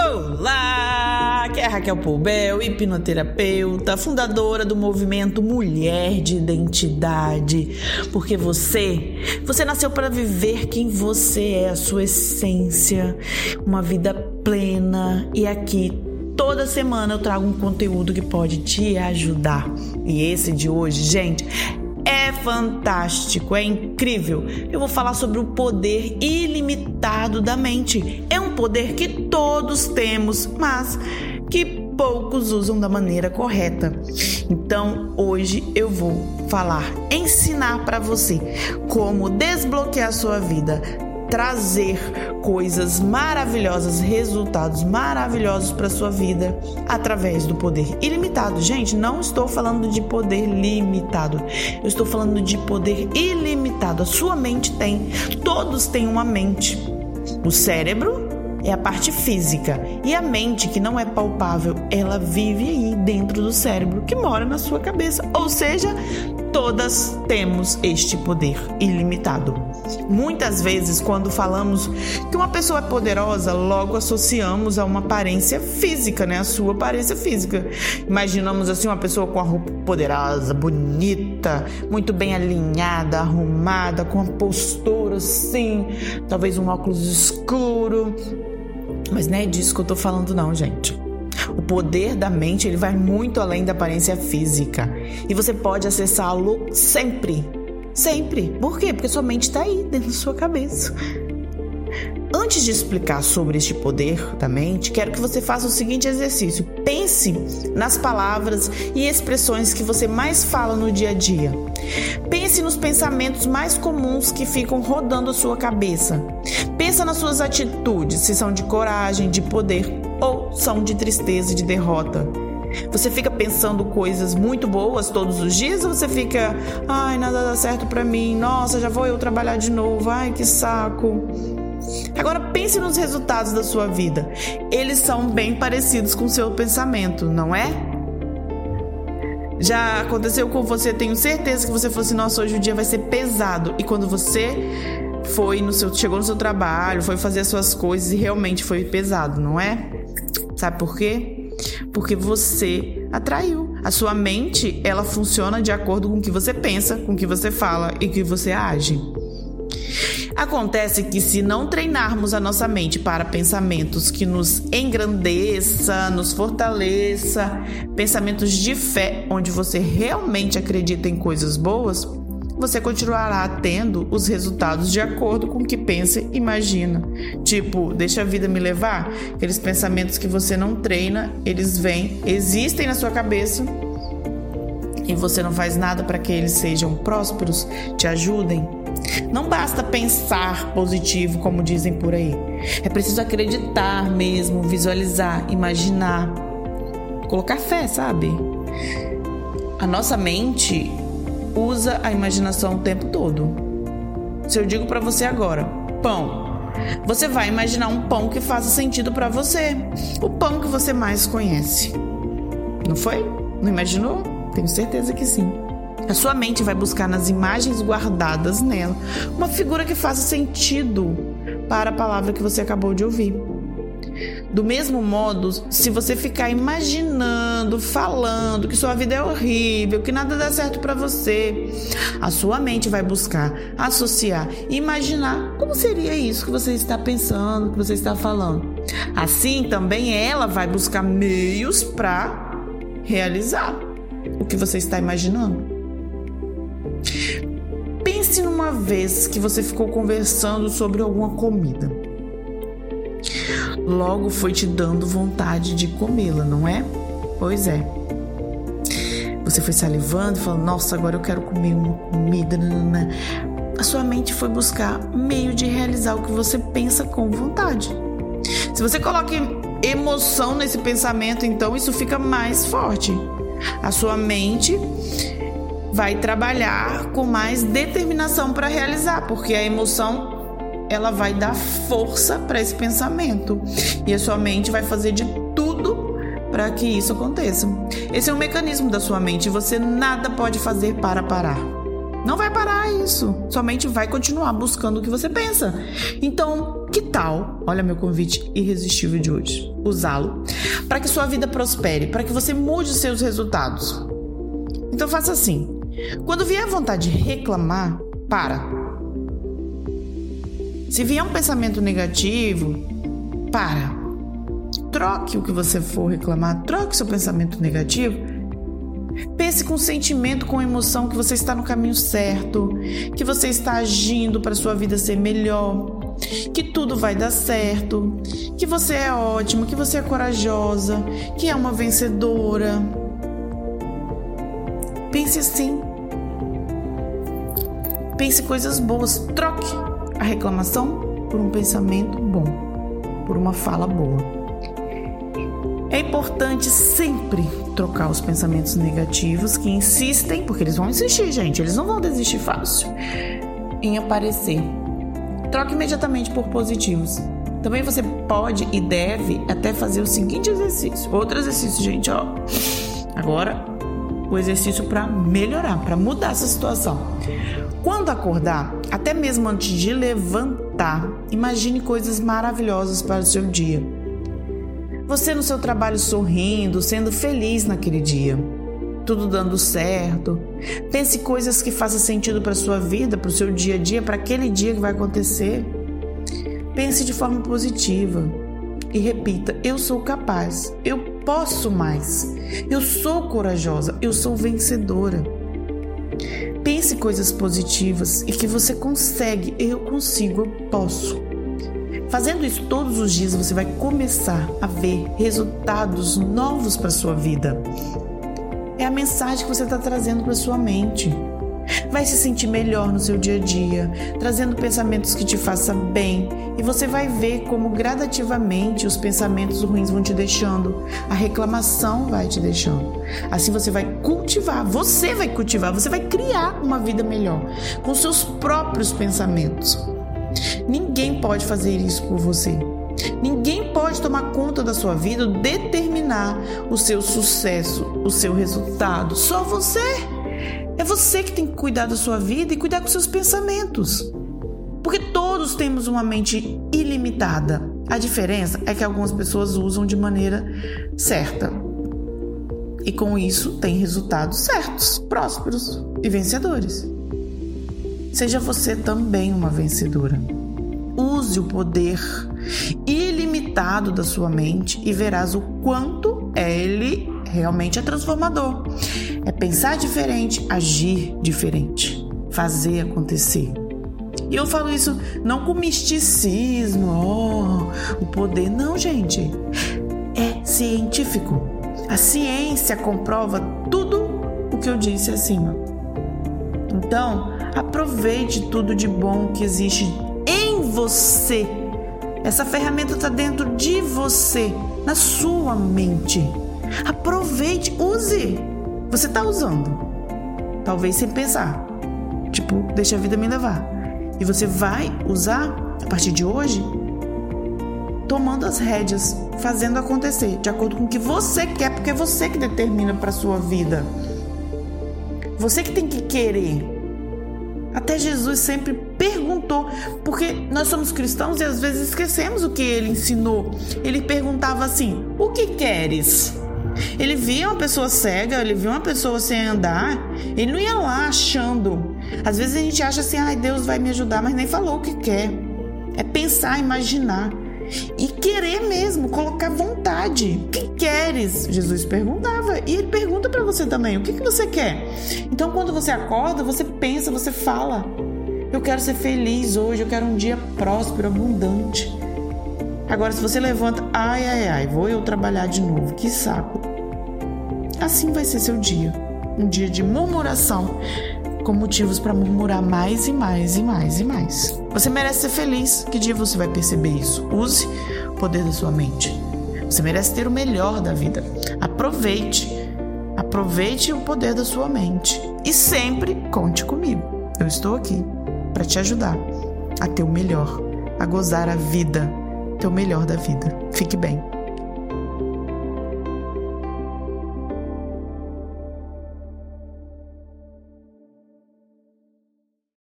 Olá, aqui é Raquel Poubel, hipnoterapeuta, fundadora do movimento Mulher de Identidade. Porque você, você nasceu para viver quem você é, a sua essência, uma vida plena. E aqui toda semana eu trago um conteúdo que pode te ajudar. E esse de hoje, gente, fantástico, é incrível. Eu vou falar sobre o poder ilimitado da mente. É um poder que todos temos, mas que poucos usam da maneira correta. Então, hoje eu vou falar, ensinar para você como desbloquear sua vida, trazer coisas maravilhosas, resultados maravilhosos para sua vida através do poder ilimitado. Gente, não estou falando de poder limitado. Eu estou falando de poder ilimitado. A sua mente tem, todos têm uma mente. O cérebro é a parte física e a mente, que não é palpável, ela vive aí dentro do cérebro, que mora na sua cabeça. Ou seja, todas temos este poder ilimitado. Muitas vezes, quando falamos que uma pessoa é poderosa, logo associamos a uma aparência física, né? A sua aparência física. Imaginamos assim uma pessoa com a roupa poderosa, bonita, muito bem alinhada, arrumada, com uma postura assim, talvez um óculos escuro. Mas não é disso que eu tô falando, não, gente. O poder da mente ele vai muito além da aparência física e você pode acessá-lo sempre, sempre. Por quê? Porque sua mente está aí dentro da sua cabeça. Antes de explicar sobre este poder da mente, quero que você faça o seguinte exercício: pense nas palavras e expressões que você mais fala no dia a dia. Pense nos pensamentos mais comuns que ficam rodando a sua cabeça. Pensa nas suas atitudes, se são de coragem, de poder ou são de tristeza e de derrota. Você fica pensando coisas muito boas todos os dias ou você fica, ai, nada dá certo para mim, nossa, já vou eu trabalhar de novo, ai, que saco. Agora pense nos resultados da sua vida. Eles são bem parecidos com o seu pensamento, não é? Já aconteceu com você, tenho certeza que você fosse, nossa, hoje o dia vai ser pesado. E quando você foi no seu, chegou no seu trabalho, foi fazer as suas coisas e realmente foi pesado, não é? Sabe por quê? Porque você atraiu. A sua mente, ela funciona de acordo com o que você pensa, com o que você fala e que você age. Acontece que se não treinarmos a nossa mente para pensamentos que nos engrandeça, nos fortaleça, pensamentos de fé, onde você realmente acredita em coisas boas, você continuará tendo os resultados de acordo com o que pensa e imagina. Tipo, deixa a vida me levar. Aqueles pensamentos que você não treina, eles vêm, existem na sua cabeça e você não faz nada para que eles sejam prósperos, te ajudem. Não basta pensar positivo, como dizem por aí. É preciso acreditar mesmo, visualizar, imaginar, colocar fé, sabe? A nossa mente usa a imaginação o tempo todo. Se eu digo para você agora, pão, você vai imaginar um pão que faça sentido para você, o pão que você mais conhece. Não foi? Não imaginou? Tenho certeza que sim. A sua mente vai buscar nas imagens guardadas nela uma figura que faça sentido para a palavra que você acabou de ouvir. Do mesmo modo, se você ficar imaginando, falando que sua vida é horrível, que nada dá certo para você, a sua mente vai buscar associar, imaginar como seria isso que você está pensando, que você está falando. Assim, também ela vai buscar meios para realizar o que você está imaginando. Pense numa vez que você ficou conversando sobre alguma comida logo foi te dando vontade de comê-la, não é? Pois é. Você foi salivando, falando, nossa, agora eu quero comer uma comida. Nanana. A sua mente foi buscar meio de realizar o que você pensa com vontade. Se você coloca emoção nesse pensamento, então isso fica mais forte. A sua mente vai trabalhar com mais determinação para realizar, porque a emoção ela vai dar força para esse pensamento e a sua mente vai fazer de tudo para que isso aconteça. Esse é um mecanismo da sua mente e você nada pode fazer para parar. Não vai parar isso. Sua mente vai continuar buscando o que você pensa. Então, que tal? Olha meu convite irresistível de hoje. Usá-lo para que sua vida prospere, para que você mude seus resultados. Então faça assim. Quando vier a vontade de reclamar, para. Se vier um pensamento negativo, para. Troque o que você for reclamar, troque seu pensamento negativo Pense com sentimento, com emoção que você está no caminho certo, que você está agindo para sua vida ser melhor, que tudo vai dar certo, que você é ótimo, que você é corajosa, que é uma vencedora. Pense assim. Pense coisas boas. Troque a reclamação por um pensamento bom, por uma fala boa. É importante sempre trocar os pensamentos negativos que insistem, porque eles vão insistir, gente, eles não vão desistir fácil em aparecer. Troque imediatamente por positivos. Também você pode e deve até fazer o seguinte exercício. Outro exercício, gente, ó. Agora, o exercício para melhorar, para mudar essa situação. Quando acordar, até mesmo antes de levantar, imagine coisas maravilhosas para o seu dia. Você no seu trabalho sorrindo, sendo feliz naquele dia. Tudo dando certo. Pense coisas que façam sentido para sua vida, para o seu dia a dia, para aquele dia que vai acontecer. Pense de forma positiva e repita: Eu sou capaz, eu posso mais, eu sou corajosa, eu sou vencedora. Pense coisas positivas e que você consegue, eu consigo, eu posso. Fazendo isso todos os dias, você vai começar a ver resultados novos para sua vida. É a mensagem que você está trazendo para sua mente. Vai se sentir melhor no seu dia a dia, trazendo pensamentos que te façam bem, e você vai ver como gradativamente os pensamentos ruins vão te deixando, a reclamação vai te deixando. Assim você vai cultivar, você vai cultivar, você vai criar uma vida melhor com seus próprios pensamentos. Ninguém pode fazer isso por você. Ninguém pode tomar conta da sua vida, determinar o seu sucesso, o seu resultado. Só você. É você que tem que cuidar da sua vida e cuidar com seus pensamentos. Porque todos temos uma mente ilimitada. A diferença é que algumas pessoas usam de maneira certa. E com isso tem resultados certos, prósperos e vencedores. Seja você também uma vencedora. Use o poder ilimitado da sua mente e verás o quanto ele realmente é transformador. É pensar diferente, agir diferente, fazer acontecer. E eu falo isso não com misticismo, oh, o poder, não, gente. É científico. A ciência comprova tudo o que eu disse acima. Então, aproveite tudo de bom que existe você. Essa ferramenta está dentro de você, na sua mente. Aproveite, use. Você está usando, talvez sem pensar. Tipo, deixa a vida me levar. E você vai usar a partir de hoje, tomando as rédeas, fazendo acontecer, de acordo com o que você quer, porque é você que determina para sua vida. Você que tem que querer. Até Jesus sempre perguntou, porque nós somos cristãos e às vezes esquecemos o que ele ensinou. Ele perguntava assim: O que queres? Ele via uma pessoa cega, ele via uma pessoa sem andar, ele não ia lá achando. Às vezes a gente acha assim: ai, Deus vai me ajudar, mas nem falou o que quer. É pensar, imaginar. E querer mesmo, colocar vontade. O que queres? Jesus perguntava. E ele pergunta para você também: o que, que você quer? Então, quando você acorda, você pensa, você fala. Eu quero ser feliz hoje, eu quero um dia próspero, abundante. Agora, se você levanta, ai, ai, ai, vou eu trabalhar de novo, que saco. Assim vai ser seu dia. Um dia de murmuração, com motivos para murmurar mais e mais e mais e mais. Você merece ser feliz. Que dia você vai perceber isso? Use o poder da sua mente. Você merece ter o melhor da vida. Aproveite. Aproveite o poder da sua mente. E sempre conte comigo. Eu estou aqui para te ajudar a ter o melhor, a gozar a vida, ter o melhor da vida. Fique bem.